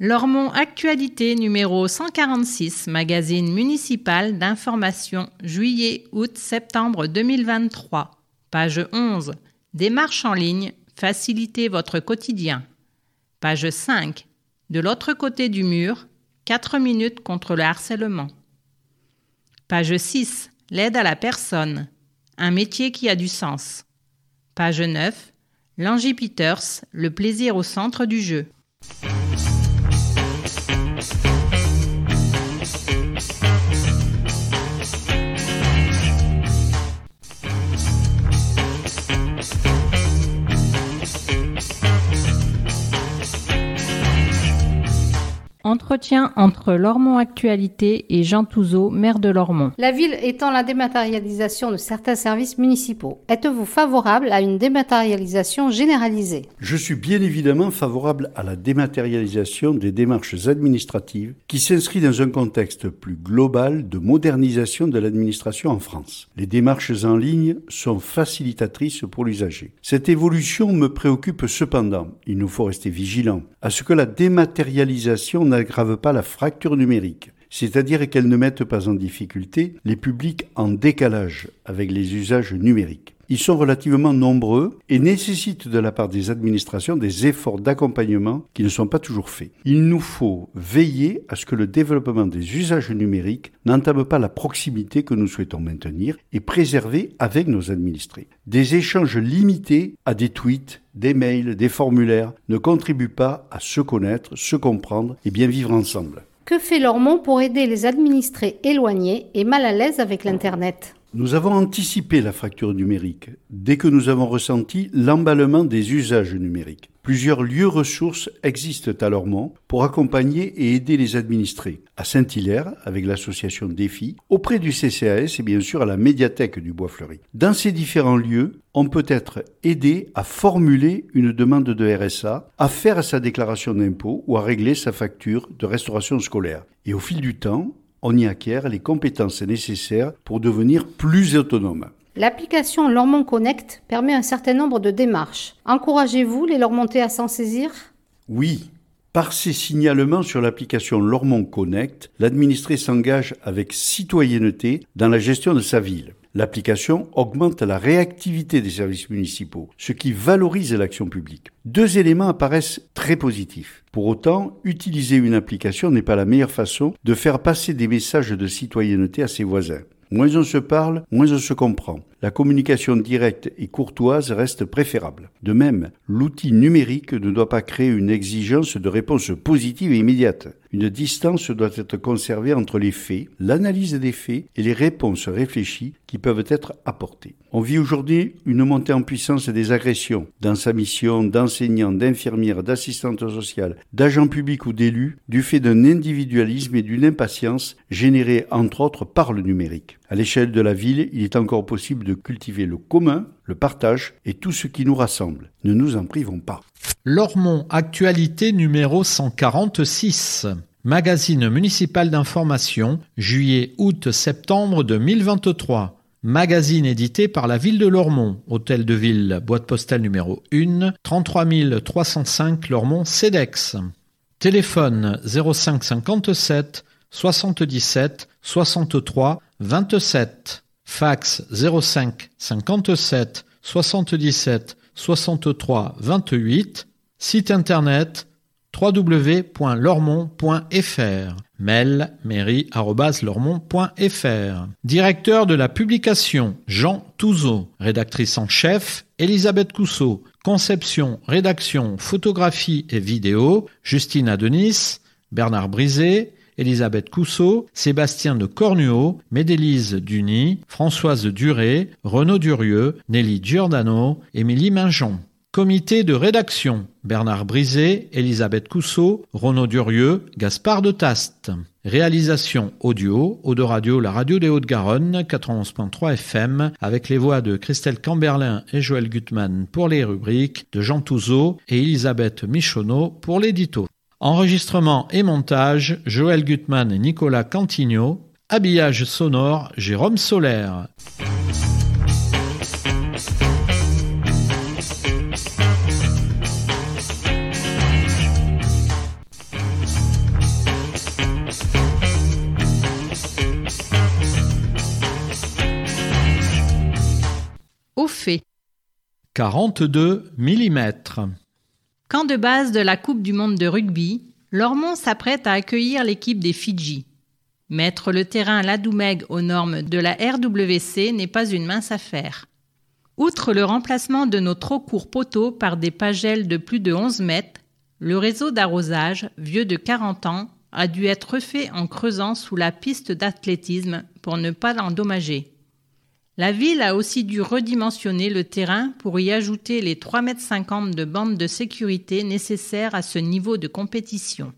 Lormont Actualité numéro 146, magazine municipal d'information juillet-août-septembre 2023. Page 11. Démarche en ligne, facilitez votre quotidien. Page 5. De l'autre côté du mur, 4 minutes contre le harcèlement. Page 6. L'aide à la personne. Un métier qui a du sens. Page 9. Langy Peters, le plaisir au centre du jeu. Entretien entre Lormont Actualité et Jean Touzeau, maire de Lormont. La ville étend la dématérialisation de certains services municipaux. Êtes-vous favorable à une dématérialisation généralisée? Je suis bien évidemment favorable à la dématérialisation des démarches administratives qui s'inscrit dans un contexte plus global de modernisation de l'administration en France. Les démarches en ligne sont facilitatrices pour l'usager. Cette évolution me préoccupe cependant. Il nous faut rester vigilant à ce que la dématérialisation n'aggrave pas la fracture numérique, c'est-à-dire qu'elle ne mette pas en difficulté les publics en décalage avec les usages numériques. Ils sont relativement nombreux et nécessitent de la part des administrations des efforts d'accompagnement qui ne sont pas toujours faits. Il nous faut veiller à ce que le développement des usages numériques n'entame pas la proximité que nous souhaitons maintenir et préserver avec nos administrés. Des échanges limités à des tweets, des mails, des formulaires ne contribuent pas à se connaître, se comprendre et bien vivre ensemble. Que fait Lormont pour aider les administrés éloignés et mal à l'aise avec l'Internet? Nous avons anticipé la fracture numérique dès que nous avons ressenti l'emballement des usages numériques. Plusieurs lieux ressources existent à Lormont pour accompagner et aider les administrés. À Saint-Hilaire, avec l'association Défi, auprès du CCAS et bien sûr à la médiathèque du Bois-Fleuri. Dans ces différents lieux, on peut être aidé à formuler une demande de RSA, à faire sa déclaration d'impôt ou à régler sa facture de restauration scolaire. Et au fil du temps, on y acquiert les compétences nécessaires pour devenir plus autonome. L'application Lormont Connect permet un certain nombre de démarches. Encouragez-vous les Lormontais à s'en saisir? Oui. Par ces signalements sur l'application Lormont Connect, l'administré s'engage avec citoyenneté dans la gestion de sa ville. L'application augmente la réactivité des services municipaux, ce qui valorise l'action publique. Deux éléments apparaissent très positifs. Pour autant, utiliser une application n'est pas la meilleure façon de faire passer des messages de citoyenneté à ses voisins. Moins on se parle, moins on se comprend. La communication directe et courtoise reste préférable. De même, l'outil numérique ne doit pas créer une exigence de réponse positive et immédiate. Une distance doit être conservée entre les faits, l'analyse des faits et les réponses réfléchies qui peuvent être apportées. On vit aujourd'hui une montée en puissance des agressions dans sa mission d'enseignant, d'infirmière, d'assistante sociale, d'agent public ou d'élu du fait d'un individualisme et d'une impatience générée entre autres par le numérique. À l'échelle de la ville, il est encore possible de cultiver le commun, le partage et tout ce qui nous rassemble. Ne nous en privons pas. Lormont Actualité numéro 146. Magazine municipal d'information, juillet-août-septembre 2023. Magazine édité par la ville de Lormont, hôtel de ville, boîte postale numéro 1, 33 305 Lormont CEDEX. Téléphone 05 57 77 63 27. Fax 05 57 77 63 28. Site internet www.lormont.fr. Mail mairie.lormont.fr. Directeur de la publication Jean Touzeau. Rédactrice en chef Elisabeth Cousseau. Conception, rédaction, photographie et vidéo Justine Adenis. Bernard Brisé. Elisabeth Cousseau, Sébastien de Cornuau, Médélise Duny, Françoise Duré, Renaud Durieux, Nelly Giordano, Émilie Minjon. Comité de rédaction Bernard Brisé, Elisabeth Cousseau, Renaud Durieux, Gaspard de Taste. Réalisation audio, Eau de Radio, la radio des Hauts-de-Garonne, 91.3 FM, avec les voix de Christelle Camberlin et Joël Gutmann pour les rubriques, de Jean Touzeau et Elisabeth Michonneau pour l'édito. Enregistrement et montage, Joël Gutmann et Nicolas Cantigno. Habillage sonore, Jérôme Solaire. Au fait. 42 mm. Camp de base de la Coupe du monde de rugby, Lormont s'apprête à accueillir l'équipe des Fidji. Mettre le terrain Ladoumeg aux normes de la RWC n'est pas une mince affaire. Outre le remplacement de nos trop courts poteaux par des pagelles de plus de 11 mètres, le réseau d'arrosage, vieux de 40 ans, a dû être refait en creusant sous la piste d'athlétisme pour ne pas l'endommager. La ville a aussi dû redimensionner le terrain pour y ajouter les 3,50 m de bande de sécurité nécessaires à ce niveau de compétition.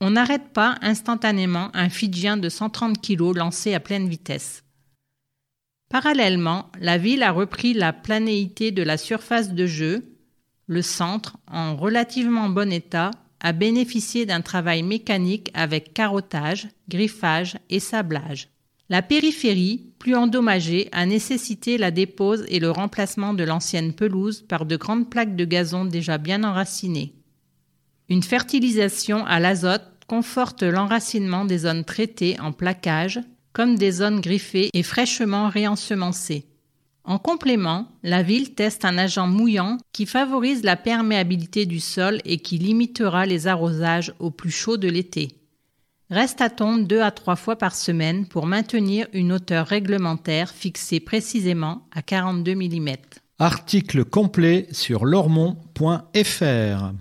On n'arrête pas instantanément un Fidjien de 130 kg lancé à pleine vitesse. Parallèlement, la ville a repris la planéité de la surface de jeu. Le centre, en relativement bon état, a bénéficié d'un travail mécanique avec carottage, griffage et sablage. La périphérie, plus endommagée, a nécessité la dépose et le remplacement de l'ancienne pelouse par de grandes plaques de gazon déjà bien enracinées. Une fertilisation à l'azote conforte l'enracinement des zones traitées en plaquage, comme des zones griffées et fraîchement réensemencées. En complément, la ville teste un agent mouillant qui favorise la perméabilité du sol et qui limitera les arrosages au plus chaud de l'été. Reste à tondre deux à trois fois par semaine pour maintenir une hauteur réglementaire fixée précisément à 42 mm. Article complet sur lormont.fr.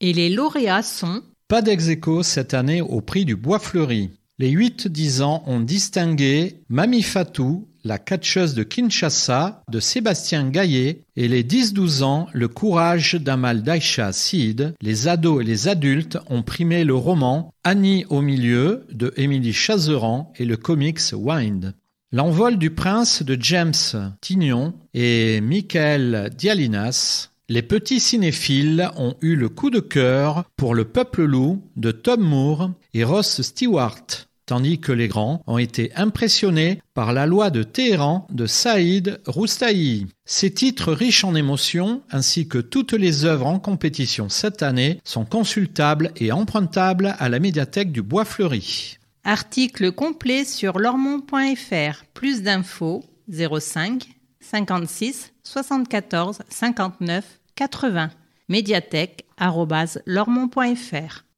Et les lauréats sont Pas dex cette année au prix du bois fleuri. Les 8-10 ans ont distingué Mami Fatou, la catcheuse de Kinshasa de Sébastien Gaillet et les 10-12 ans le courage d'Amal Daisha Sid. Les ados et les adultes ont primé le roman Annie au milieu de Émilie Chazeran et le comics Wind. L'envol du prince de James Tignon et Michael Dialinas les petits cinéphiles ont eu le coup de cœur pour Le Peuple Loup de Tom Moore et Ross Stewart tandis que les grands ont été impressionnés par la loi de Téhéran de Saïd Roustaï. Ces titres riches en émotions, ainsi que toutes les œuvres en compétition cette année, sont consultables et empruntables à la médiathèque du Bois Fleuri. Article complet sur lormont.fr. Plus d'infos 05 56 74 59 80 médiathèque.lormont.fr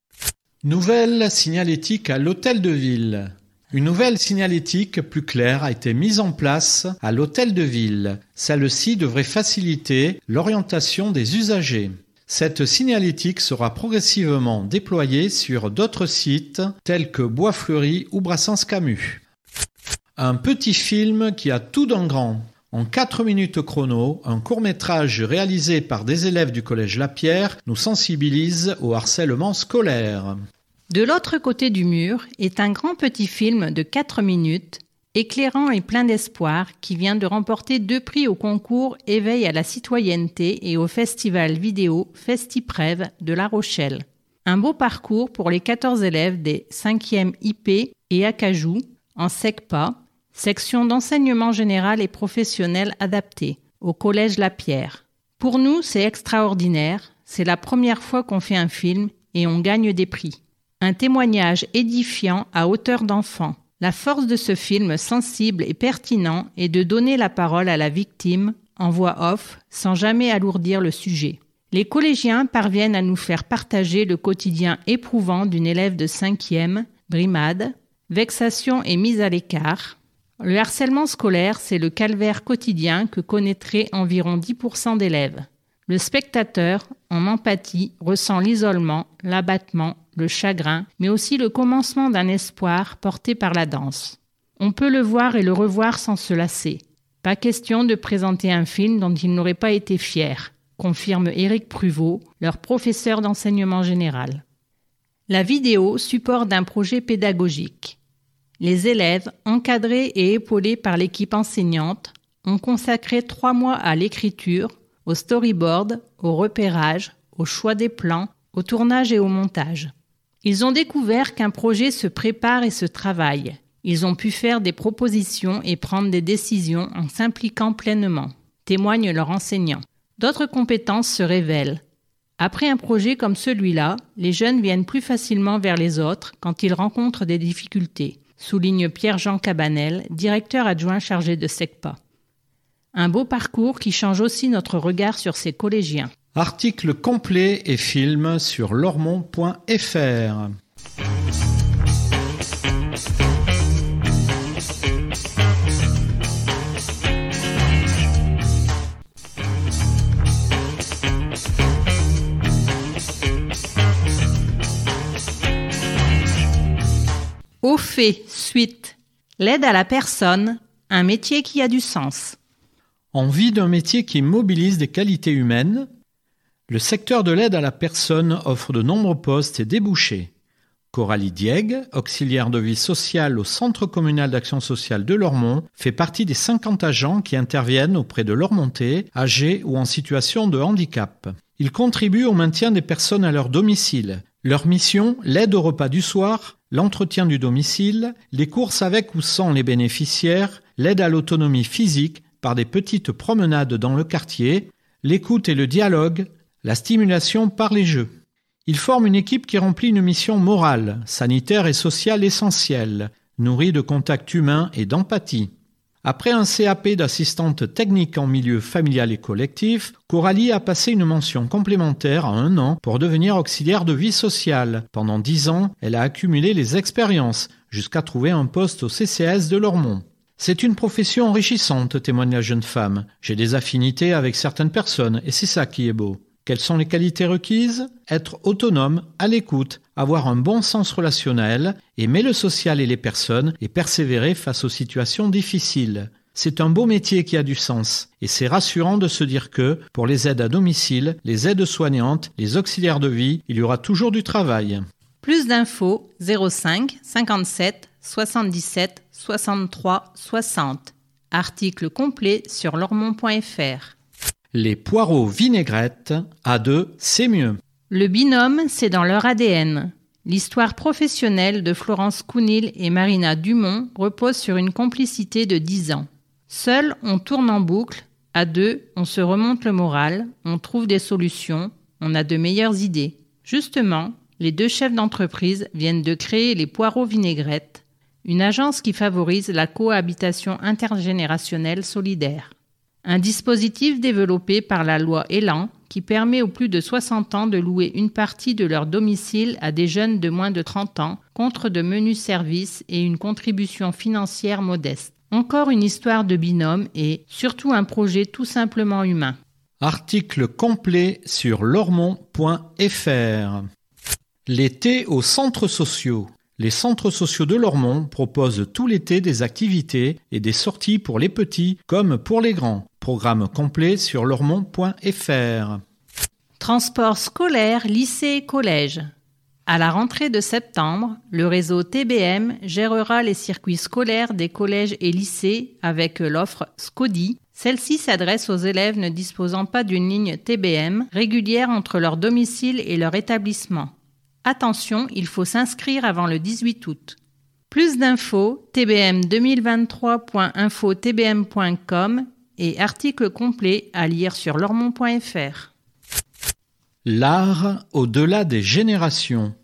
Nouvelle signalétique à l'hôtel de ville. Une nouvelle signalétique plus claire a été mise en place à l'hôtel de ville. Celle-ci devrait faciliter l'orientation des usagers. Cette signalétique sera progressivement déployée sur d'autres sites tels que Bois-Fleuri ou Brassens-Camus. Un petit film qui a tout d'un grand. En 4 minutes chrono, un court-métrage réalisé par des élèves du collège Lapierre nous sensibilise au harcèlement scolaire. De l'autre côté du mur est un grand petit film de 4 minutes, éclairant et plein d'espoir, qui vient de remporter deux prix au concours Éveil à la citoyenneté et au festival vidéo Festiprève de La Rochelle. Un beau parcours pour les 14 élèves des 5e IP et Acajou en SECPA, section d'enseignement général et professionnel adapté, au Collège La Pierre. Pour nous, c'est extraordinaire, c'est la première fois qu'on fait un film et on gagne des prix. Un témoignage édifiant à hauteur d'enfant. La force de ce film sensible et pertinent est de donner la parole à la victime en voix off sans jamais alourdir le sujet. Les collégiens parviennent à nous faire partager le quotidien éprouvant d'une élève de cinquième, brimade, vexation et mise à l'écart, le harcèlement scolaire, c'est le calvaire quotidien que connaîtraient environ 10% d'élèves. Le spectateur, en empathie, ressent l'isolement, l'abattement, le chagrin, mais aussi le commencement d'un espoir porté par la danse. On peut le voir et le revoir sans se lasser. Pas question de présenter un film dont il n'aurait pas été fier, confirme Éric Pruvot, leur professeur d'enseignement général. La vidéo support d'un projet pédagogique. Les élèves, encadrés et épaulés par l'équipe enseignante, ont consacré trois mois à l'écriture, au storyboard, au repérage, au choix des plans, au tournage et au montage. Ils ont découvert qu'un projet se prépare et se travaille. Ils ont pu faire des propositions et prendre des décisions en s'impliquant pleinement, témoignent leurs enseignants. D'autres compétences se révèlent. Après un projet comme celui-là, les jeunes viennent plus facilement vers les autres quand ils rencontrent des difficultés souligne Pierre-Jean Cabanel, directeur adjoint chargé de SECPA. Un beau parcours qui change aussi notre regard sur ces collégiens. Article complet et film sur lormont.fr. Au fait, suite. L'aide à la personne, un métier qui a du sens. Envie d'un métier qui mobilise des qualités humaines, le secteur de l'aide à la personne offre de nombreux postes et débouchés. Coralie Dieg, auxiliaire de vie sociale au Centre communal d'action sociale de Lormont, fait partie des 50 agents qui interviennent auprès de Lormontais, âgés ou en situation de handicap. Ils contribuent au maintien des personnes à leur domicile. Leur mission, l'aide au repas du soir, l'entretien du domicile, les courses avec ou sans les bénéficiaires, l'aide à l'autonomie physique par des petites promenades dans le quartier, l'écoute et le dialogue, la stimulation par les jeux. Ils forment une équipe qui remplit une mission morale, sanitaire et sociale essentielle, nourrie de contacts humains et d'empathie. Après un CAP d'assistante technique en milieu familial et collectif, Coralie a passé une mention complémentaire à un an pour devenir auxiliaire de vie sociale. Pendant dix ans, elle a accumulé les expériences jusqu'à trouver un poste au CCS de Lormont. C'est une profession enrichissante, témoigne la jeune femme. J'ai des affinités avec certaines personnes et c'est ça qui est beau. Quelles sont les qualités requises? Être autonome, à l'écoute, avoir un bon sens relationnel, aimer le social et les personnes et persévérer face aux situations difficiles. C'est un beau métier qui a du sens et c'est rassurant de se dire que, pour les aides à domicile, les aides soignantes, les auxiliaires de vie, il y aura toujours du travail. Plus d'infos 05 57 77 63 60. Article complet sur lormont.fr. Les poireaux vinaigrettes à deux, c'est mieux. Le binôme, c'est dans leur ADN. L'histoire professionnelle de Florence Counil et Marina Dumont repose sur une complicité de dix ans. Seul, on tourne en boucle. À deux, on se remonte le moral, on trouve des solutions, on a de meilleures idées. Justement, les deux chefs d'entreprise viennent de créer les poireaux vinaigrettes, une agence qui favorise la cohabitation intergénérationnelle solidaire. Un dispositif développé par la loi Elan qui permet aux plus de 60 ans de louer une partie de leur domicile à des jeunes de moins de 30 ans contre de menus services et une contribution financière modeste. Encore une histoire de binôme et surtout un projet tout simplement humain. Article complet sur lormont.fr L'été aux centres sociaux. Les centres sociaux de Lormont proposent tout l'été des activités et des sorties pour les petits comme pour les grands. Programme complet sur lormont.fr. Transport scolaire, lycée, collège. À la rentrée de septembre, le réseau TBM gérera les circuits scolaires des collèges et lycées avec l'offre SCODI. Celle-ci s'adresse aux élèves ne disposant pas d'une ligne TBM régulière entre leur domicile et leur établissement. Attention, il faut s'inscrire avant le 18 août. Plus d'infos, tbm2023.infotbm.com et article complet à lire sur lormont.fr. L'art au-delà des générations.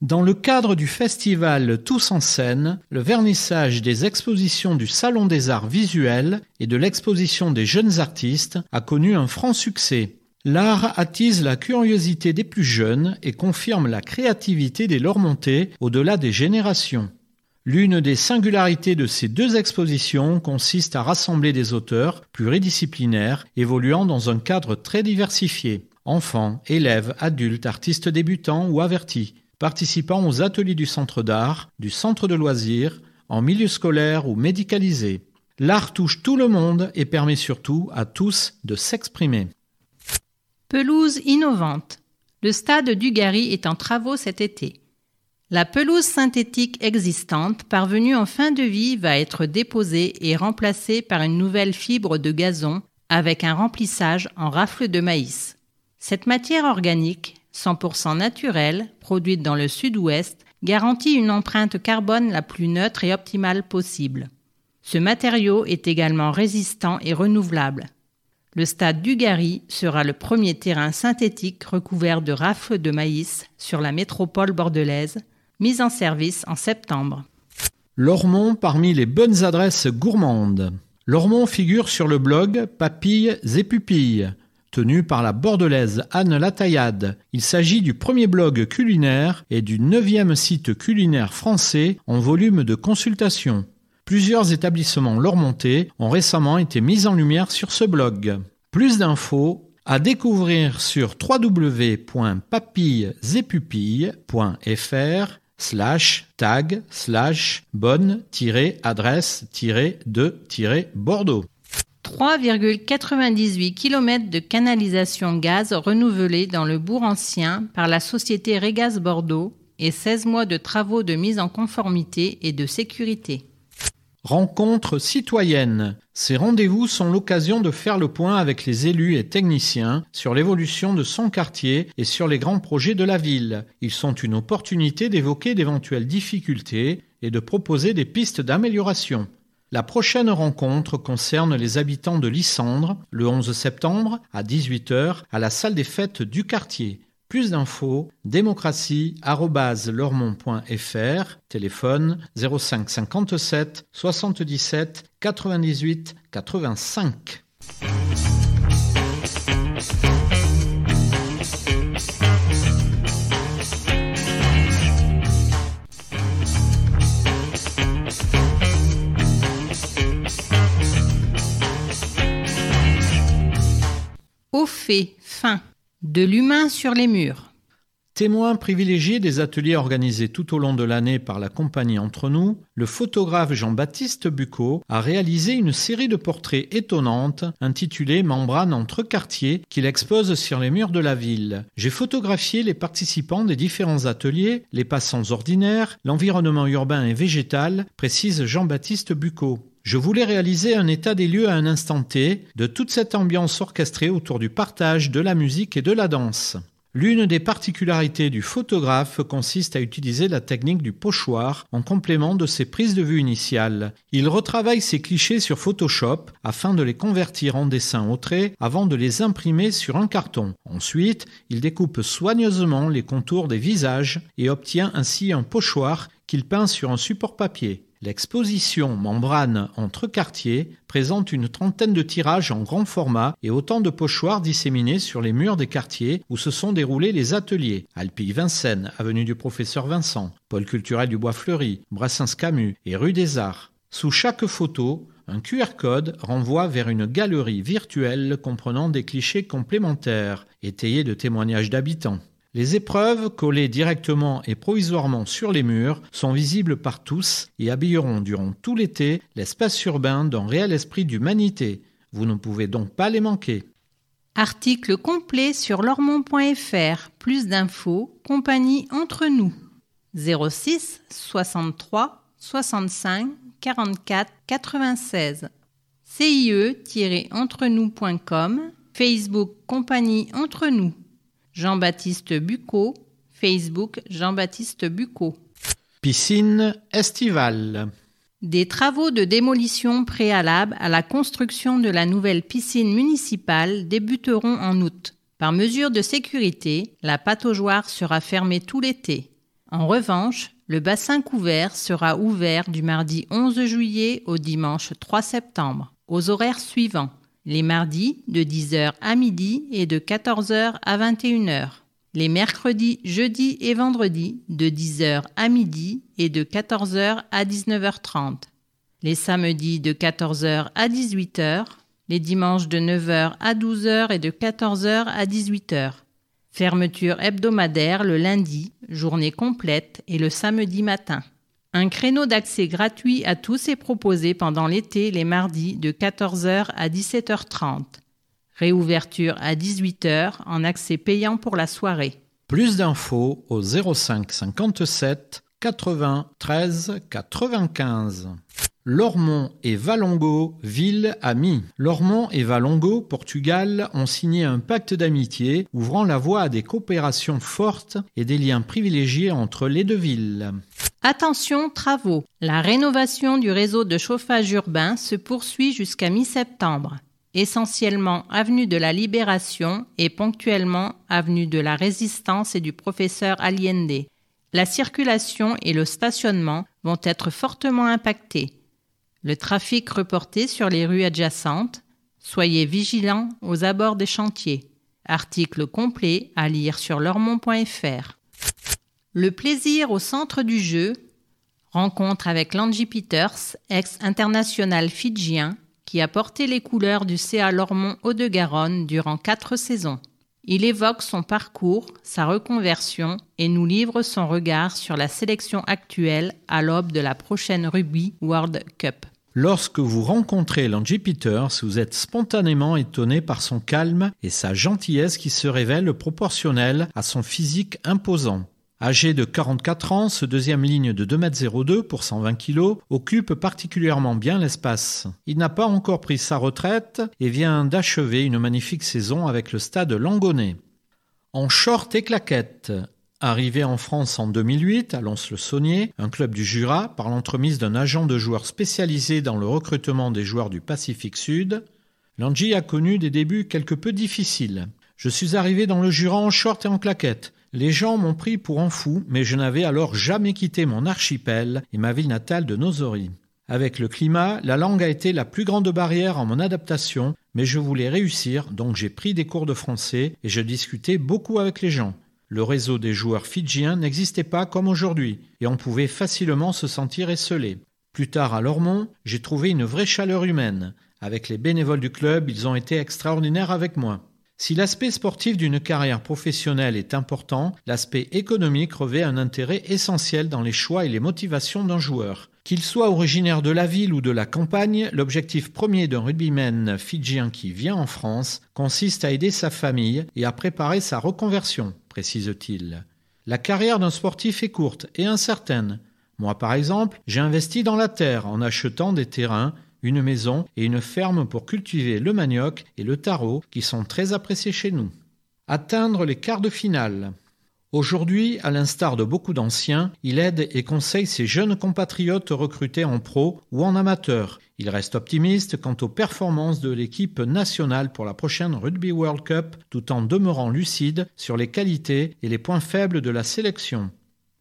Dans le cadre du festival Tous en scène, le vernissage des expositions du Salon des arts visuels et de l'exposition des jeunes artistes a connu un franc succès. L'art attise la curiosité des plus jeunes et confirme la créativité des Lormontais au-delà des générations. L'une des singularités de ces deux expositions consiste à rassembler des auteurs pluridisciplinaires évoluant dans un cadre très diversifié. Enfants, élèves, adultes, artistes débutants ou avertis, participant aux ateliers du centre d'art, du centre de loisirs, en milieu scolaire ou médicalisé. L'art touche tout le monde et permet surtout à tous de s'exprimer. Pelouse innovante. Le stade du Gary est en travaux cet été. La pelouse synthétique existante, parvenue en fin de vie, va être déposée et remplacée par une nouvelle fibre de gazon avec un remplissage en rafle de maïs. Cette matière organique, 100% naturelle, produite dans le sud-ouest, garantit une empreinte carbone la plus neutre et optimale possible. Ce matériau est également résistant et renouvelable. Le stade du Gary sera le premier terrain synthétique recouvert de rafles de maïs sur la métropole bordelaise, mise en service en septembre. Lormont parmi les bonnes adresses gourmandes. Lormont figure sur le blog Papilles et Pupilles, tenu par la bordelaise Anne Lataillade. Il s'agit du premier blog culinaire et du neuvième site culinaire français en volume de consultation. Plusieurs établissements lormontais ont récemment été mis en lumière sur ce blog. Plus d'infos à découvrir sur www.papillesepupilles.fr slash tag slash bonne-adresse-de-bordeaux. 3,98 km de canalisation gaz renouvelée dans le bourg ancien par la société Régas Bordeaux et 16 mois de travaux de mise en conformité et de sécurité. Rencontres citoyennes. Ces rendez-vous sont l'occasion de faire le point avec les élus et techniciens sur l'évolution de son quartier et sur les grands projets de la ville. Ils sont une opportunité d'évoquer d'éventuelles difficultés et de proposer des pistes d'amélioration. La prochaine rencontre concerne les habitants de Lissandre, le 11 septembre à 18h à la salle des fêtes du quartier. Plus d'infos, démocratie.lormont.fr, téléphone 05 57 77 98 85. Au fait, fin. De l'humain sur les murs. Témoin privilégié des ateliers organisés tout au long de l'année par la compagnie Entre nous, le photographe Jean-Baptiste Bucot a réalisé une série de portraits étonnantes intitulée Membrane entre quartiers qu'il expose sur les murs de la ville. J'ai photographié les participants des différents ateliers, les passants ordinaires, l'environnement urbain et végétal, précise Jean-Baptiste Bucot. Je voulais réaliser un état des lieux à un instant T de toute cette ambiance orchestrée autour du partage, de la musique et de la danse. L'une des particularités du photographe consiste à utiliser la technique du pochoir en complément de ses prises de vue initiales. Il retravaille ses clichés sur Photoshop afin de les convertir en dessins au trait avant de les imprimer sur un carton. Ensuite, il découpe soigneusement les contours des visages et obtient ainsi un pochoir qu'il peint sur un support papier. L'exposition Membrane entre quartiers présente une trentaine de tirages en grand format et autant de pochoirs disséminés sur les murs des quartiers où se sont déroulés les ateliers. Alpille Vincennes, avenue du professeur Vincent, pôle culturel du Bois Fleuri, Brassens Camus et rue des Arts. Sous chaque photo, un QR code renvoie vers une galerie virtuelle comprenant des clichés complémentaires, étayés de témoignages d'habitants. Les épreuves, collées directement et provisoirement sur les murs, sont visibles par tous et habilleront durant tout l'été l'espace urbain d'un réel esprit d'humanité. Vous ne pouvez donc pas les manquer. Article complet sur lormont.fr. Plus d'infos, compagnie entre nous. 06 63 65 44 96. CIE-entre-nous.com. Facebook Compagnie entre nous. Jean-Baptiste Bucot, Facebook Jean-Baptiste Bucot. Piscine estivale. Des travaux de démolition préalables à la construction de la nouvelle piscine municipale débuteront en août. Par mesure de sécurité, la pataugeoire sera fermée tout l'été. En revanche, le bassin couvert sera ouvert du mardi 11 juillet au dimanche 3 septembre, aux horaires suivants les mardis de 10h à midi et de 14h à 21h. Les mercredis, jeudis et vendredis de 10h à midi et de 14h à 19h30. Les samedis de 14h à 18h. Les dimanches de 9h à 12h et de 14h à 18h. Fermeture hebdomadaire le lundi, journée complète et le samedi matin. Un créneau d'accès gratuit à tous est proposé pendant l'été les mardis de 14h à 17h30. Réouverture à 18h en accès payant pour la soirée. Plus d'infos au 05 57 80 13 95. Lormont et Valongo, ville amie. Lormont et Valongo, Portugal, ont signé un pacte d'amitié ouvrant la voie à des coopérations fortes et des liens privilégiés entre les deux villes. Attention travaux. La rénovation du réseau de chauffage urbain se poursuit jusqu'à mi-septembre, essentiellement avenue de la Libération et ponctuellement avenue de la Résistance et du professeur Allende. La circulation et le stationnement vont être fortement impactés. Le trafic reporté sur les rues adjacentes. Soyez vigilants aux abords des chantiers. Article complet à lire sur lormont.fr. Le plaisir au centre du jeu. Rencontre avec Langy Peters, ex-international fidjien, qui a porté les couleurs du CA Lormont Haut-de-Garonne durant quatre saisons. Il évoque son parcours, sa reconversion et nous livre son regard sur la sélection actuelle à l'aube de la prochaine Rugby World Cup. Lorsque vous rencontrez Langy Peters, vous êtes spontanément étonné par son calme et sa gentillesse qui se révèle proportionnelle à son physique imposant. Âgé de 44 ans, ce deuxième ligne de 2,02 m pour 120 kg occupe particulièrement bien l'espace. Il n'a pas encore pris sa retraite et vient d'achever une magnifique saison avec le stade Langonnet. En short et claquettes, Arrivé en France en 2008 à Lons-le-Saunier, un club du Jura, par l'entremise d'un agent de joueurs spécialisé dans le recrutement des joueurs du Pacifique Sud, Langy a connu des débuts quelque peu difficiles. Je suis arrivé dans le Jura en short et en claquette. Les gens m'ont pris pour un fou, mais je n'avais alors jamais quitté mon archipel et ma ville natale de Nosori. Avec le climat, la langue a été la plus grande barrière en mon adaptation, mais je voulais réussir, donc j'ai pris des cours de français et je discutais beaucoup avec les gens. Le réseau des joueurs fidjiens n'existait pas comme aujourd'hui, et on pouvait facilement se sentir esselé. Plus tard à Lormont, j'ai trouvé une vraie chaleur humaine. Avec les bénévoles du club, ils ont été extraordinaires avec moi. Si l'aspect sportif d'une carrière professionnelle est important, l'aspect économique revêt un intérêt essentiel dans les choix et les motivations d'un joueur. Qu'il soit originaire de la ville ou de la campagne, l'objectif premier d'un rugbyman fidjien qui vient en France consiste à aider sa famille et à préparer sa reconversion précise-t-il. La carrière d'un sportif est courte et incertaine. Moi, par exemple, j'ai investi dans la terre en achetant des terrains, une maison et une ferme pour cultiver le manioc et le taro qui sont très appréciés chez nous. Atteindre les quarts de finale. Aujourd'hui, à l'instar de beaucoup d'anciens, il aide et conseille ses jeunes compatriotes recrutés en pro ou en amateur. Il reste optimiste quant aux performances de l'équipe nationale pour la prochaine Rugby World Cup tout en demeurant lucide sur les qualités et les points faibles de la sélection.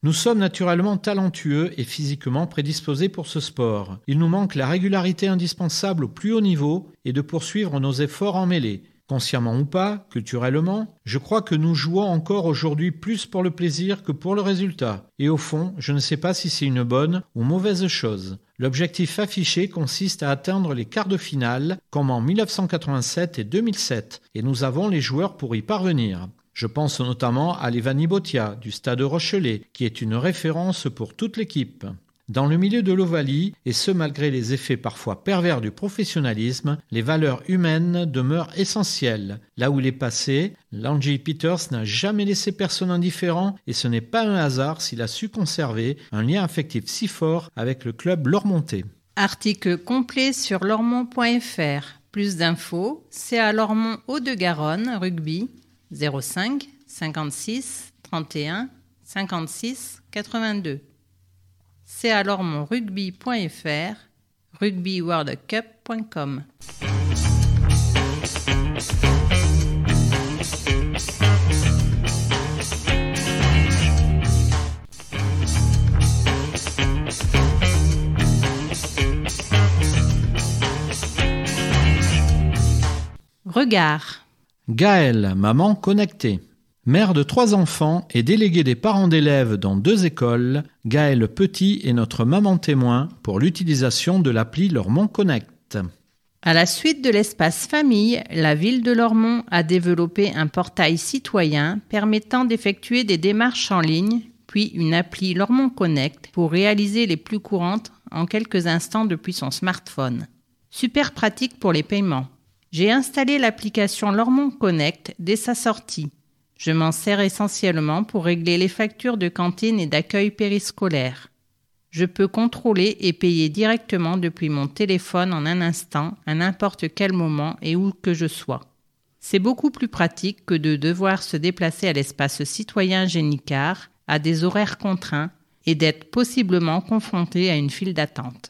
Nous sommes naturellement talentueux et physiquement prédisposés pour ce sport. Il nous manque la régularité indispensable au plus haut niveau et de poursuivre nos efforts en mêlée. Consciemment ou pas, culturellement, je crois que nous jouons encore aujourd'hui plus pour le plaisir que pour le résultat. Et au fond, je ne sais pas si c'est une bonne ou mauvaise chose. L'objectif affiché consiste à atteindre les quarts de finale, comme en 1987 et 2007, et nous avons les joueurs pour y parvenir. Je pense notamment à Levani Botia du Stade Rochelet, qui est une référence pour toute l'équipe. Dans le milieu de l'Ovalie, et ce malgré les effets parfois pervers du professionnalisme, les valeurs humaines demeurent essentielles. Là où il est passé, Langy Peters n'a jamais laissé personne indifférent et ce n'est pas un hasard s'il a su conserver un lien affectif si fort avec le club Lormontais. Article complet sur lormont.fr. Plus d'infos, c'est à Lormont Haut-de-Garonne, rugby 05 56 31 56 82 c'est alors mon rugby.fr, rugbyworldcup.com. Regard. Gaëlle, maman connectée. Mère de trois enfants et déléguée des parents d'élèves dans deux écoles, Gaëlle Petit est notre maman témoin pour l'utilisation de l'appli Lormont Connect. À la suite de l'espace famille, la ville de Lormont a développé un portail citoyen permettant d'effectuer des démarches en ligne, puis une appli Lormont Connect pour réaliser les plus courantes en quelques instants depuis son smartphone. Super pratique pour les paiements. J'ai installé l'application Lormont Connect dès sa sortie. Je m'en sers essentiellement pour régler les factures de cantine et d'accueil périscolaire. Je peux contrôler et payer directement depuis mon téléphone en un instant, à n'importe quel moment et où que je sois. C'est beaucoup plus pratique que de devoir se déplacer à l'espace citoyen Génicard à des horaires contraints et d'être possiblement confronté à une file d'attente.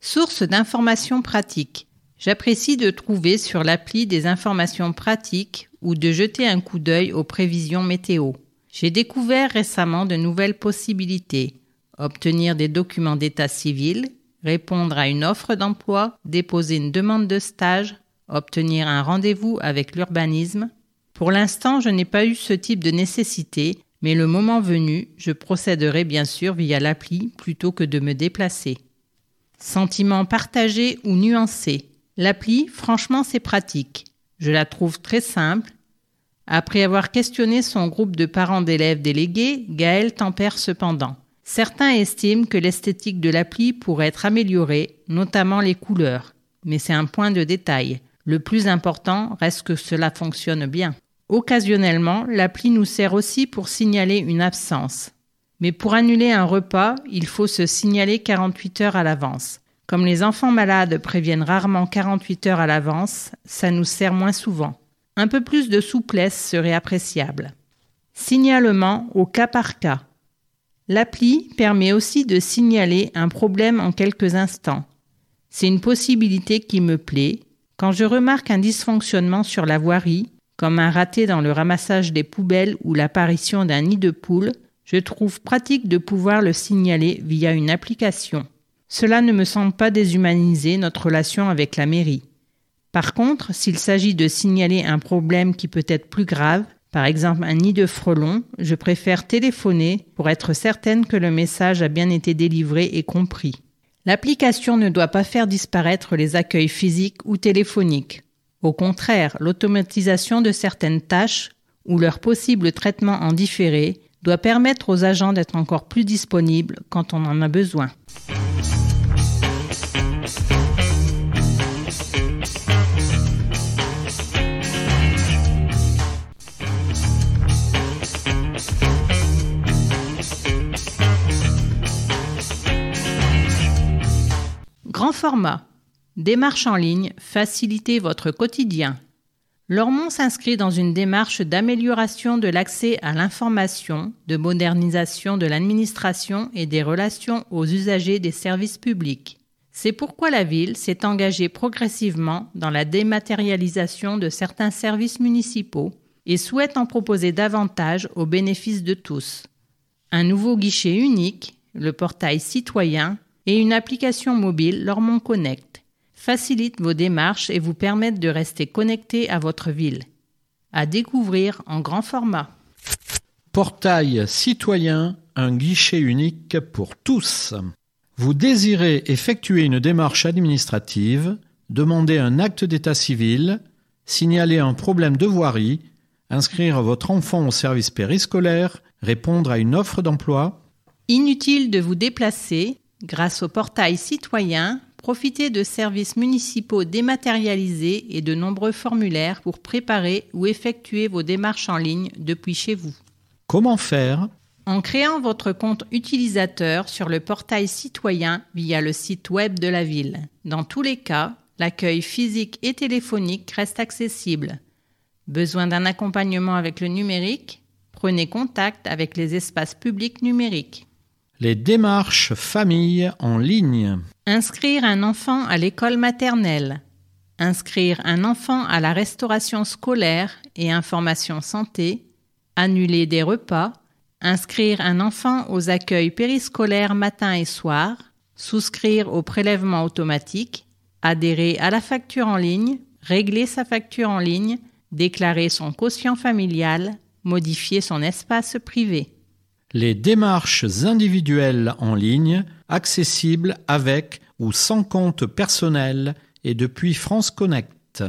Source d'informations pratiques. J'apprécie de trouver sur l'appli des informations pratiques ou de jeter un coup d'œil aux prévisions météo. J'ai découvert récemment de nouvelles possibilités. Obtenir des documents d'état civil, répondre à une offre d'emploi, déposer une demande de stage, obtenir un rendez-vous avec l'urbanisme. Pour l'instant, je n'ai pas eu ce type de nécessité, mais le moment venu, je procéderai bien sûr via l'appli plutôt que de me déplacer. Sentiment partagé ou nuancé. L'appli, franchement, c'est pratique. Je la trouve très simple. Après avoir questionné son groupe de parents d'élèves délégués, Gaël tempère cependant. Certains estiment que l'esthétique de l'appli pourrait être améliorée, notamment les couleurs. Mais c'est un point de détail. Le plus important reste que cela fonctionne bien. Occasionnellement, l'appli nous sert aussi pour signaler une absence. Mais pour annuler un repas, il faut se signaler 48 heures à l'avance. Comme les enfants malades préviennent rarement 48 heures à l'avance, ça nous sert moins souvent. Un peu plus de souplesse serait appréciable. Signalement au cas par cas. L'appli permet aussi de signaler un problème en quelques instants. C'est une possibilité qui me plaît. Quand je remarque un dysfonctionnement sur la voirie, comme un raté dans le ramassage des poubelles ou l'apparition d'un nid de poule, je trouve pratique de pouvoir le signaler via une application. Cela ne me semble pas déshumaniser notre relation avec la mairie. Par contre, s'il s'agit de signaler un problème qui peut être plus grave, par exemple un nid de frelons, je préfère téléphoner pour être certaine que le message a bien été délivré et compris. L'application ne doit pas faire disparaître les accueils physiques ou téléphoniques. Au contraire, l'automatisation de certaines tâches ou leur possible traitement en différé doit permettre aux agents d'être encore plus disponibles quand on en a besoin. Format. Démarche en ligne, facilitez votre quotidien. Lormont s'inscrit dans une démarche d'amélioration de l'accès à l'information, de modernisation de l'administration et des relations aux usagers des services publics. C'est pourquoi la ville s'est engagée progressivement dans la dématérialisation de certains services municipaux et souhaite en proposer davantage au bénéfice de tous. Un nouveau guichet unique, le portail citoyen, et une application mobile Lormont Connect facilitent vos démarches et vous permettent de rester connecté à votre ville. À découvrir en grand format. Portail citoyen, un guichet unique pour tous. Vous désirez effectuer une démarche administrative, demander un acte d'état civil, signaler un problème de voirie, inscrire votre enfant au service périscolaire, répondre à une offre d'emploi. Inutile de vous déplacer, Grâce au portail citoyen, profitez de services municipaux dématérialisés et de nombreux formulaires pour préparer ou effectuer vos démarches en ligne depuis chez vous. Comment faire? En créant votre compte utilisateur sur le portail citoyen via le site web de la ville. Dans tous les cas, l'accueil physique et téléphonique reste accessible. Besoin d'un accompagnement avec le numérique? Prenez contact avec les espaces publics numériques. Les démarches famille en ligne. Inscrire un enfant à l'école maternelle. Inscrire un enfant à la restauration scolaire et information santé. Annuler des repas. Inscrire un enfant aux accueils périscolaires matin et soir. Souscrire au prélèvement automatique. Adhérer à la facture en ligne. Régler sa facture en ligne. Déclarer son quotient familial. Modifier son espace privé les démarches individuelles en ligne, accessibles avec ou sans compte personnel et depuis France Connect.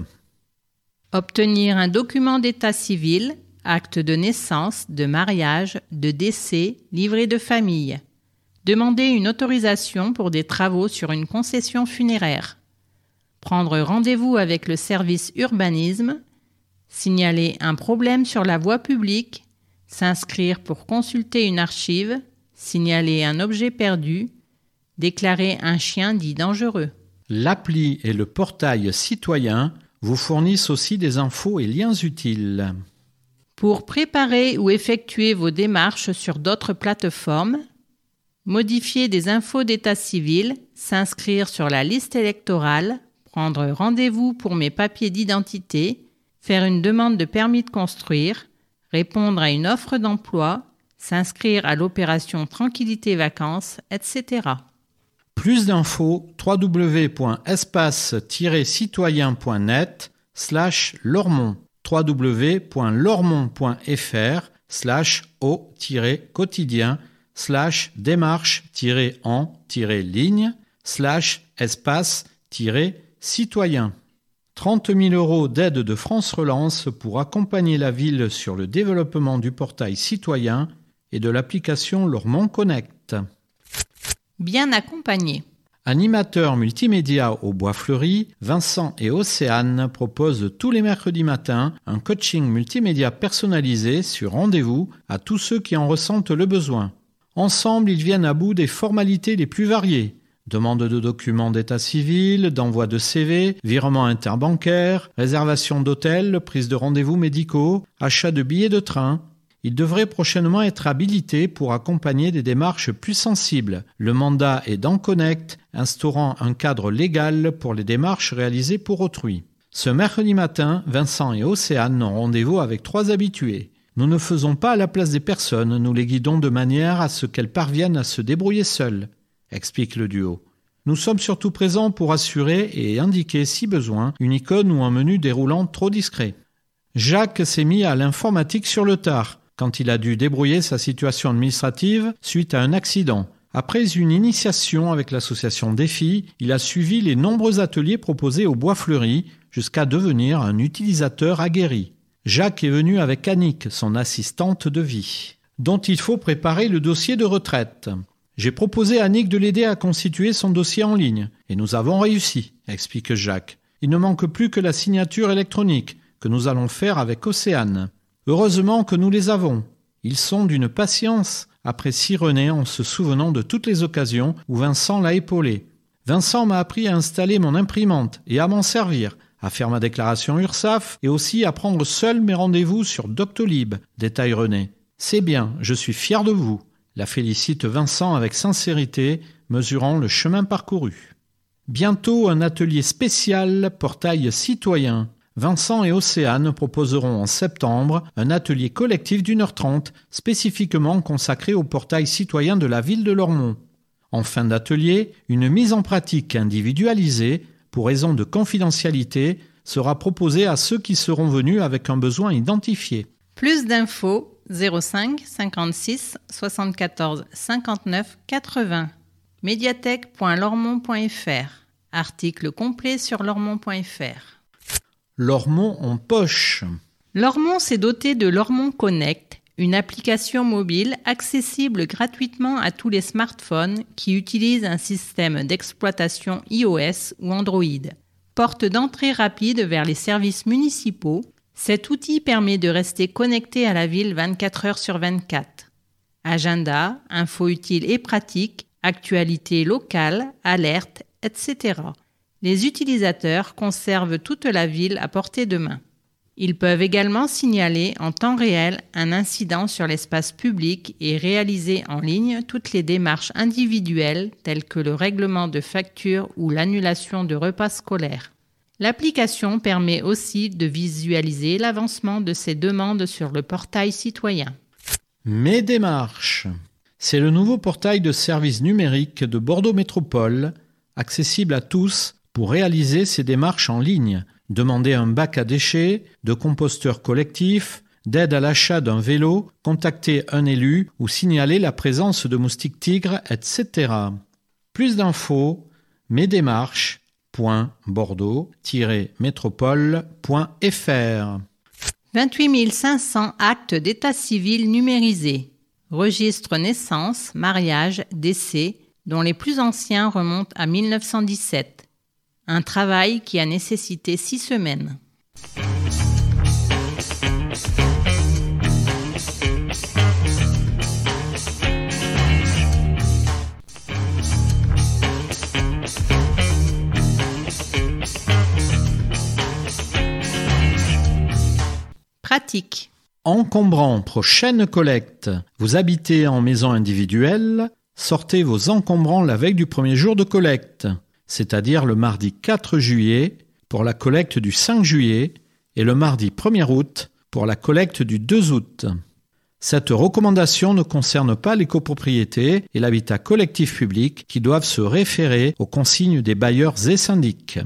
Obtenir un document d'état civil, acte de naissance, de mariage, de décès, livret de famille. Demander une autorisation pour des travaux sur une concession funéraire. Prendre rendez-vous avec le service urbanisme. Signaler un problème sur la voie publique s'inscrire pour consulter une archive, signaler un objet perdu, déclarer un chien dit dangereux. L'appli et le portail citoyen vous fournissent aussi des infos et liens utiles. Pour préparer ou effectuer vos démarches sur d'autres plateformes, modifier des infos d'état civil, s'inscrire sur la liste électorale, prendre rendez-vous pour mes papiers d'identité, faire une demande de permis de construire, répondre à une offre d'emploi, s'inscrire à l'opération Tranquillité Vacances, etc. Plus d'infos www.espace-citoyen.net slash Lormont www.lormont.fr slash au-quotidien slash démarche-en-ligne slash espace-citoyen. 30 000 euros d'aide de France Relance pour accompagner la ville sur le développement du portail citoyen et de l'application Lormont Connect. Bien accompagné. Animateurs multimédia au Bois Fleuri, Vincent et Océane proposent tous les mercredis matins un coaching multimédia personnalisé sur rendez-vous à tous ceux qui en ressentent le besoin. Ensemble, ils viennent à bout des formalités les plus variées. Demande de documents d'état civil, d'envoi de CV, virement interbancaire, réservation d'hôtel, prise de rendez-vous médicaux, achat de billets de train, il devrait prochainement être habilité pour accompagner des démarches plus sensibles. Le mandat est dans Connect, instaurant un cadre légal pour les démarches réalisées pour autrui. Ce mercredi matin, Vincent et Océane ont rendez-vous avec trois habitués. Nous ne faisons pas à la place des personnes, nous les guidons de manière à ce qu'elles parviennent à se débrouiller seules, explique le duo. Nous sommes surtout présents pour assurer et indiquer, si besoin, une icône ou un menu déroulant trop discret. Jacques s'est mis à l'informatique sur le tard quand il a dû débrouiller sa situation administrative suite à un accident. Après une initiation avec l'association Défi, il a suivi les nombreux ateliers proposés au Bois Fleuri jusqu'à devenir un utilisateur aguerri. Jacques est venu avec Annick, son assistante de vie, dont il faut préparer le dossier de retraite. J'ai proposé à Annick de l'aider à constituer son dossier en ligne, et nous avons réussi, explique Jacques. Il ne manque plus que la signature électronique, que nous allons faire avec Océane. Heureusement que nous les avons. Ils sont d'une patience, apprécie René en se souvenant de toutes les occasions où Vincent l'a épaulé. Vincent m'a appris à installer mon imprimante et à m'en servir, à faire ma déclaration URSAF et aussi à prendre seul mes rendez-vous sur Doctolib, détaille René. C'est bien, je suis fier de vous, la félicite Vincent avec sincérité, mesurant le chemin parcouru. Bientôt un atelier spécial portail citoyen Vincent et Océane proposeront en septembre un atelier collectif d'une heure trente spécifiquement consacré au portail citoyen de la ville de Lormont. En fin d'atelier, une mise en pratique individualisée, pour raison de confidentialité, sera proposée à ceux qui seront venus avec un besoin identifié. Plus d'infos 05 56 74 59 80 médiathèque.lormont.fr Article complet sur lormont.fr Lormont en poche. Lormont s'est doté de Lormont Connect, une application mobile accessible gratuitement à tous les smartphones qui utilisent un système d'exploitation iOS ou Android. Porte d'entrée rapide vers les services municipaux, cet outil permet de rester connecté à la ville 24 heures sur 24. Agenda, infos utiles et pratiques, actualités locales, alertes, etc les utilisateurs conservent toute la ville à portée de main. Ils peuvent également signaler en temps réel un incident sur l'espace public et réaliser en ligne toutes les démarches individuelles telles que le règlement de facture ou l'annulation de repas scolaires. L'application permet aussi de visualiser l'avancement de ces demandes sur le portail citoyen. Mes démarches. C'est le nouveau portail de services numériques de Bordeaux Métropole, accessible à tous pour réaliser ces démarches en ligne, demander un bac à déchets, de composteur collectif, d'aide à l'achat d'un vélo, contacter un élu ou signaler la présence de moustiques tigres, etc. Plus d'infos, mes démarches.bordeaux-métropole.fr 28 500 actes d'état civil numérisés. Registre naissance, mariage, décès, dont les plus anciens remontent à 1917. Un travail qui a nécessité six semaines. Encombrant prochaine collecte. Vous habitez en maison individuelle, sortez vos encombrants la veille du premier jour de collecte c'est-à-dire le mardi 4 juillet pour la collecte du 5 juillet et le mardi 1er août pour la collecte du 2 août. Cette recommandation ne concerne pas les copropriétés et l'habitat collectif public qui doivent se référer aux consignes des bailleurs et syndics.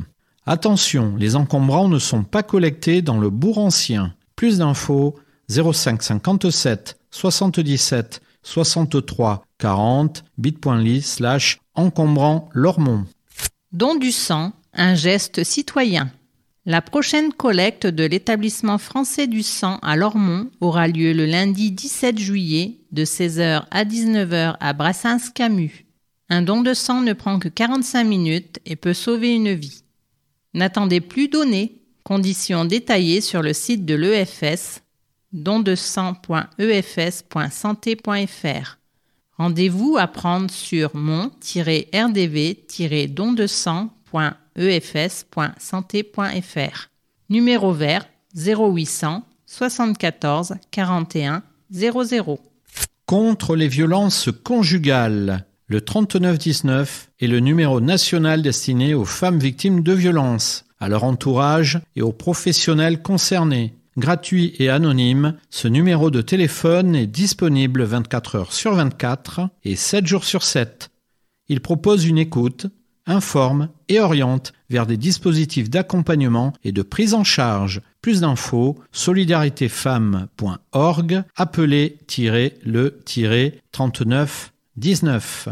Attention, les encombrants ne sont pas collectés dans le bourg ancien. Plus d'infos 05 57 77 63 40 bit.ly slash encombrant Lormont. Don du sang, un geste citoyen. La prochaine collecte de l'établissement français du sang à Lormont aura lieu le lundi 17 juillet de 16h à 19h à Brassens-Camus. Un don de sang ne prend que 45 minutes et peut sauver une vie. N'attendez plus donner. Conditions détaillées sur le site de l'EFS dondesang.efs.santé.fr. Rendez-vous à prendre sur mon-rdv-dondesang.efs.santé.fr. Numéro vert 0800 74 41 00. Contre les violences conjugales, le 3919 est le numéro national destiné aux femmes victimes de violences, à leur entourage et aux professionnels concernés. Gratuit et anonyme, ce numéro de téléphone est disponible 24 heures sur 24 et 7 jours sur 7. Il propose une écoute, informe et oriente vers des dispositifs d'accompagnement et de prise en charge. Plus d'infos, solidaritéfemmes.org, appelez-le-39 19.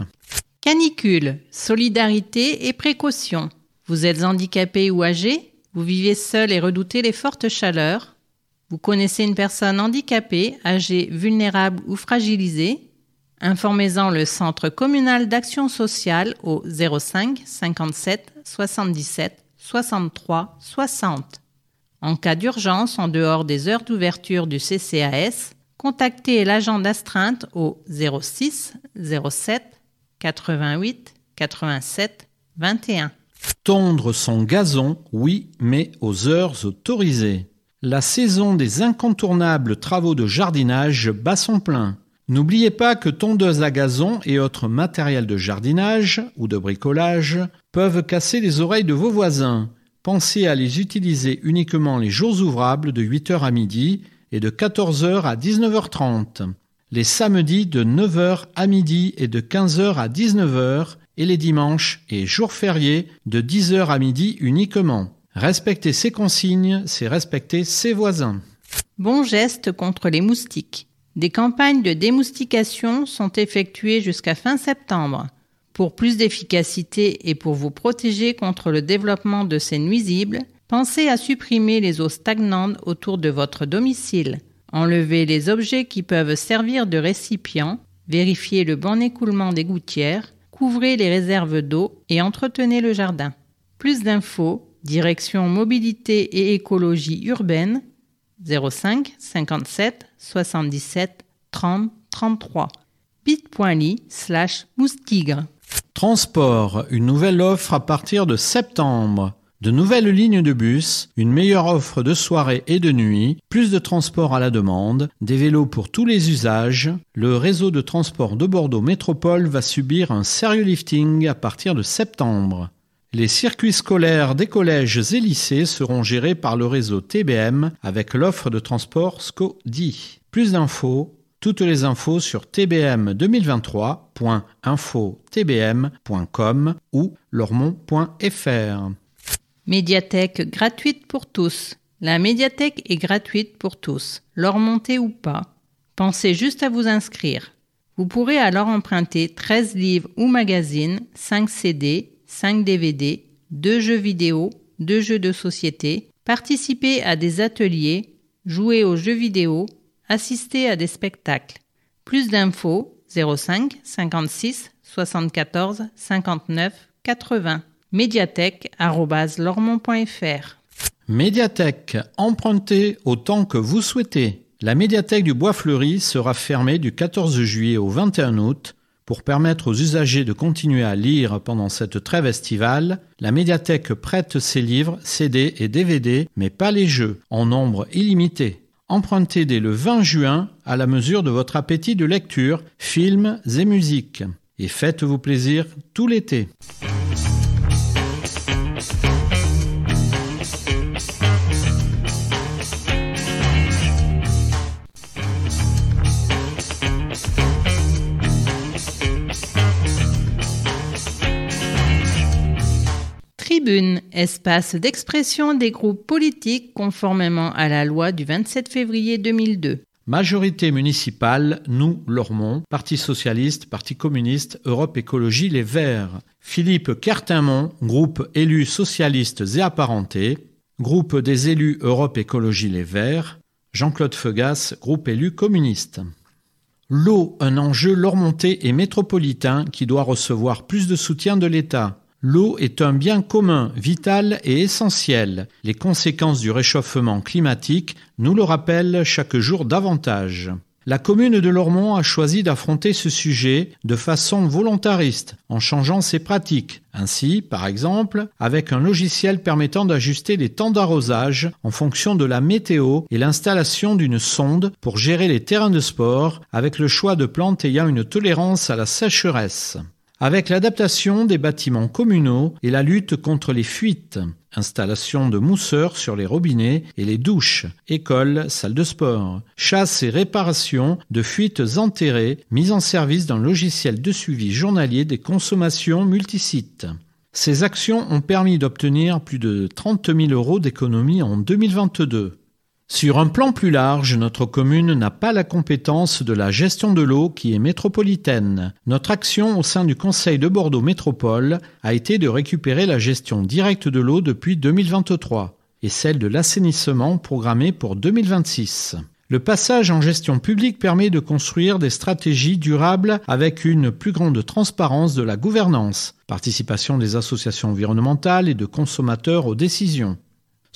Canicule, solidarité et précaution. Vous êtes handicapé ou âgé Vous vivez seul et redoutez les fortes chaleurs vous connaissez une personne handicapée, âgée, vulnérable ou fragilisée Informez-en le Centre communal d'action sociale au 05 57 77 63 60. En cas d'urgence en dehors des heures d'ouverture du CCAS, contactez l'agent d'astreinte au 06 07 88 87 21. Tondre son gazon, oui, mais aux heures autorisées. La saison des incontournables travaux de jardinage bat son plein. N'oubliez pas que tondeuses à gazon et autres matériels de jardinage ou de bricolage peuvent casser les oreilles de vos voisins. Pensez à les utiliser uniquement les jours ouvrables de 8h à midi et de 14h à 19h30. Les samedis de 9h à midi et de 15h à 19h et les dimanches et jours fériés de 10h à midi uniquement. Respecter ses consignes, c'est respecter ses voisins. Bon geste contre les moustiques. Des campagnes de démoustication sont effectuées jusqu'à fin septembre. Pour plus d'efficacité et pour vous protéger contre le développement de ces nuisibles, pensez à supprimer les eaux stagnantes autour de votre domicile. Enlevez les objets qui peuvent servir de récipient, vérifiez le bon écoulement des gouttières, couvrez les réserves d'eau et entretenez le jardin. Plus d'infos Direction mobilité et écologie urbaine 05 57 77 30 33 bit.ly slash moustigre. Transport, une nouvelle offre à partir de septembre. De nouvelles lignes de bus, une meilleure offre de soirée et de nuit, plus de transport à la demande, des vélos pour tous les usages. Le réseau de transport de Bordeaux Métropole va subir un sérieux lifting à partir de septembre. Les circuits scolaires des collèges et lycées seront gérés par le réseau TBM avec l'offre de transport SCODI. Plus d'infos, toutes les infos sur tbm2023.infotbm.com ou lormont.fr. Médiathèque gratuite pour tous. La médiathèque est gratuite pour tous, montée ou pas. Pensez juste à vous inscrire. Vous pourrez alors emprunter 13 livres ou magazines, 5 CD, 5 DVD, 2 jeux vidéo, 2 jeux de société, participer à des ateliers, jouer aux jeux vidéo, assister à des spectacles. Plus d'infos 05 56 74 59 80 médiathèque.lormont.fr Médiathèque, empruntez autant que vous souhaitez. La médiathèque du Bois Fleuri sera fermée du 14 juillet au 21 août pour permettre aux usagers de continuer à lire pendant cette trêve estivale, la médiathèque prête ses livres, CD et DVD, mais pas les jeux, en nombre illimité. Empruntez dès le 20 juin à la mesure de votre appétit de lecture, films et musique. Et faites-vous plaisir tout l'été. Tribune, espace d'expression des groupes politiques conformément à la loi du 27 février 2002. Majorité municipale, nous, Lormont, Parti socialiste, Parti communiste, Europe Écologie Les Verts. Philippe Kertimont, groupe élus socialistes et apparentés. Groupe des élus Europe Écologie Les Verts. Jean-Claude Feugas, groupe élu communiste. L'eau, un enjeu lormontais et métropolitain qui doit recevoir plus de soutien de l'État. L'eau est un bien commun, vital et essentiel. Les conséquences du réchauffement climatique nous le rappellent chaque jour davantage. La commune de Lormont a choisi d'affronter ce sujet de façon volontariste, en changeant ses pratiques. Ainsi, par exemple, avec un logiciel permettant d'ajuster les temps d'arrosage en fonction de la météo et l'installation d'une sonde pour gérer les terrains de sport avec le choix de plantes ayant une tolérance à la sécheresse avec l'adaptation des bâtiments communaux et la lutte contre les fuites, installation de mousseurs sur les robinets et les douches, écoles, salles de sport, chasse et réparation de fuites enterrées, mise en service d'un logiciel de suivi journalier des consommations multisites. Ces actions ont permis d'obtenir plus de 30 000 euros d'économie en 2022. Sur un plan plus large, notre commune n'a pas la compétence de la gestion de l'eau qui est métropolitaine. Notre action au sein du Conseil de Bordeaux Métropole a été de récupérer la gestion directe de l'eau depuis 2023 et celle de l'assainissement programmée pour 2026. Le passage en gestion publique permet de construire des stratégies durables avec une plus grande transparence de la gouvernance, participation des associations environnementales et de consommateurs aux décisions.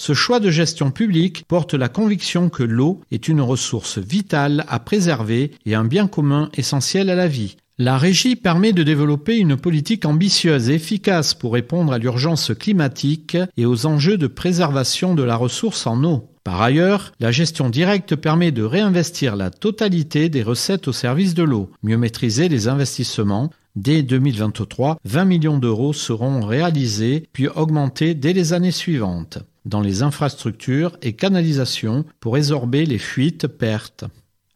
Ce choix de gestion publique porte la conviction que l'eau est une ressource vitale à préserver et un bien commun essentiel à la vie. La régie permet de développer une politique ambitieuse et efficace pour répondre à l'urgence climatique et aux enjeux de préservation de la ressource en eau. Par ailleurs, la gestion directe permet de réinvestir la totalité des recettes au service de l'eau, mieux maîtriser les investissements. Dès 2023, 20 millions d'euros seront réalisés puis augmentés dès les années suivantes dans les infrastructures et canalisations pour résorber les fuites pertes.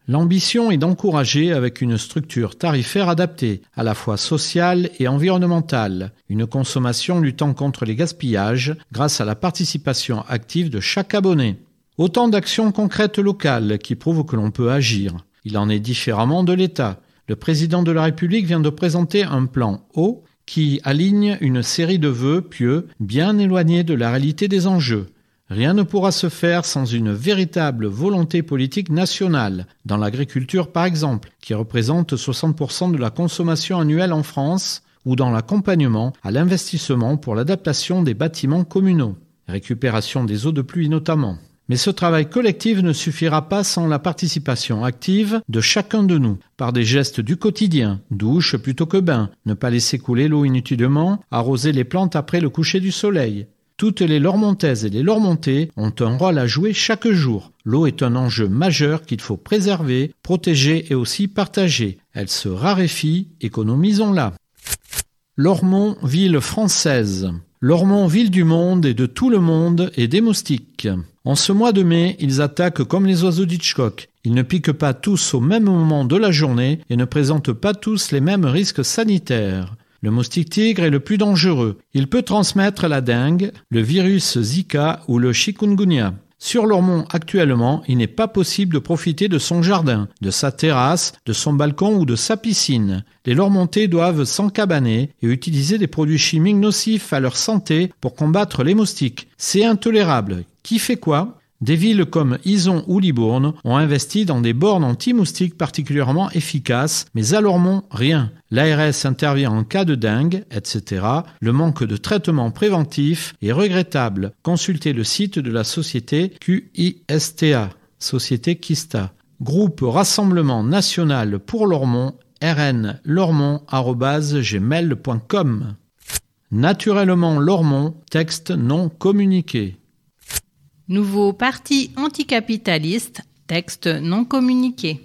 L'ambition est d'encourager avec une structure tarifaire adaptée, à la fois sociale et environnementale, une consommation luttant contre les gaspillages grâce à la participation active de chaque abonné. Autant d'actions concrètes locales qui prouvent que l'on peut agir. Il en est différemment de l'État. Le président de la République vient de présenter un plan eau qui aligne une série de vœux pieux bien éloignés de la réalité des enjeux. Rien ne pourra se faire sans une véritable volonté politique nationale, dans l'agriculture par exemple, qui représente 60% de la consommation annuelle en France, ou dans l'accompagnement à l'investissement pour l'adaptation des bâtiments communaux, récupération des eaux de pluie notamment. Mais ce travail collectif ne suffira pas sans la participation active de chacun de nous, par des gestes du quotidien, douche plutôt que bain, ne pas laisser couler l'eau inutilement, arroser les plantes après le coucher du soleil. Toutes les lormontaises et les lormontais ont un rôle à jouer chaque jour. L'eau est un enjeu majeur qu'il faut préserver, protéger et aussi partager. Elle se raréfie, économisons-la. Lormont, ville française. Lormont, ville du monde et de tout le monde et des moustiques. En ce mois de mai, ils attaquent comme les oiseaux d'Hitchcock. Ils ne piquent pas tous au même moment de la journée et ne présentent pas tous les mêmes risques sanitaires. Le moustique tigre est le plus dangereux. Il peut transmettre la dengue, le virus Zika ou le chikungunya. Sur Lormont, actuellement, il n'est pas possible de profiter de son jardin, de sa terrasse, de son balcon ou de sa piscine. Les Lormontais doivent s'encabaner et utiliser des produits chimiques nocifs à leur santé pour combattre les moustiques. C'est intolérable. Qui fait quoi? Des villes comme Ison ou Libourne ont investi dans des bornes anti-moustiques particulièrement efficaces, mais à Lormont, rien. L'ARS intervient en cas de dingue, etc. Le manque de traitement préventif est regrettable. Consultez le site de la société QISTA, Société Kista. Groupe Rassemblement National pour Lormont, rnlormont.gmail.com Naturellement Lormont, texte non communiqué. Nouveau parti anticapitaliste, texte non communiqué.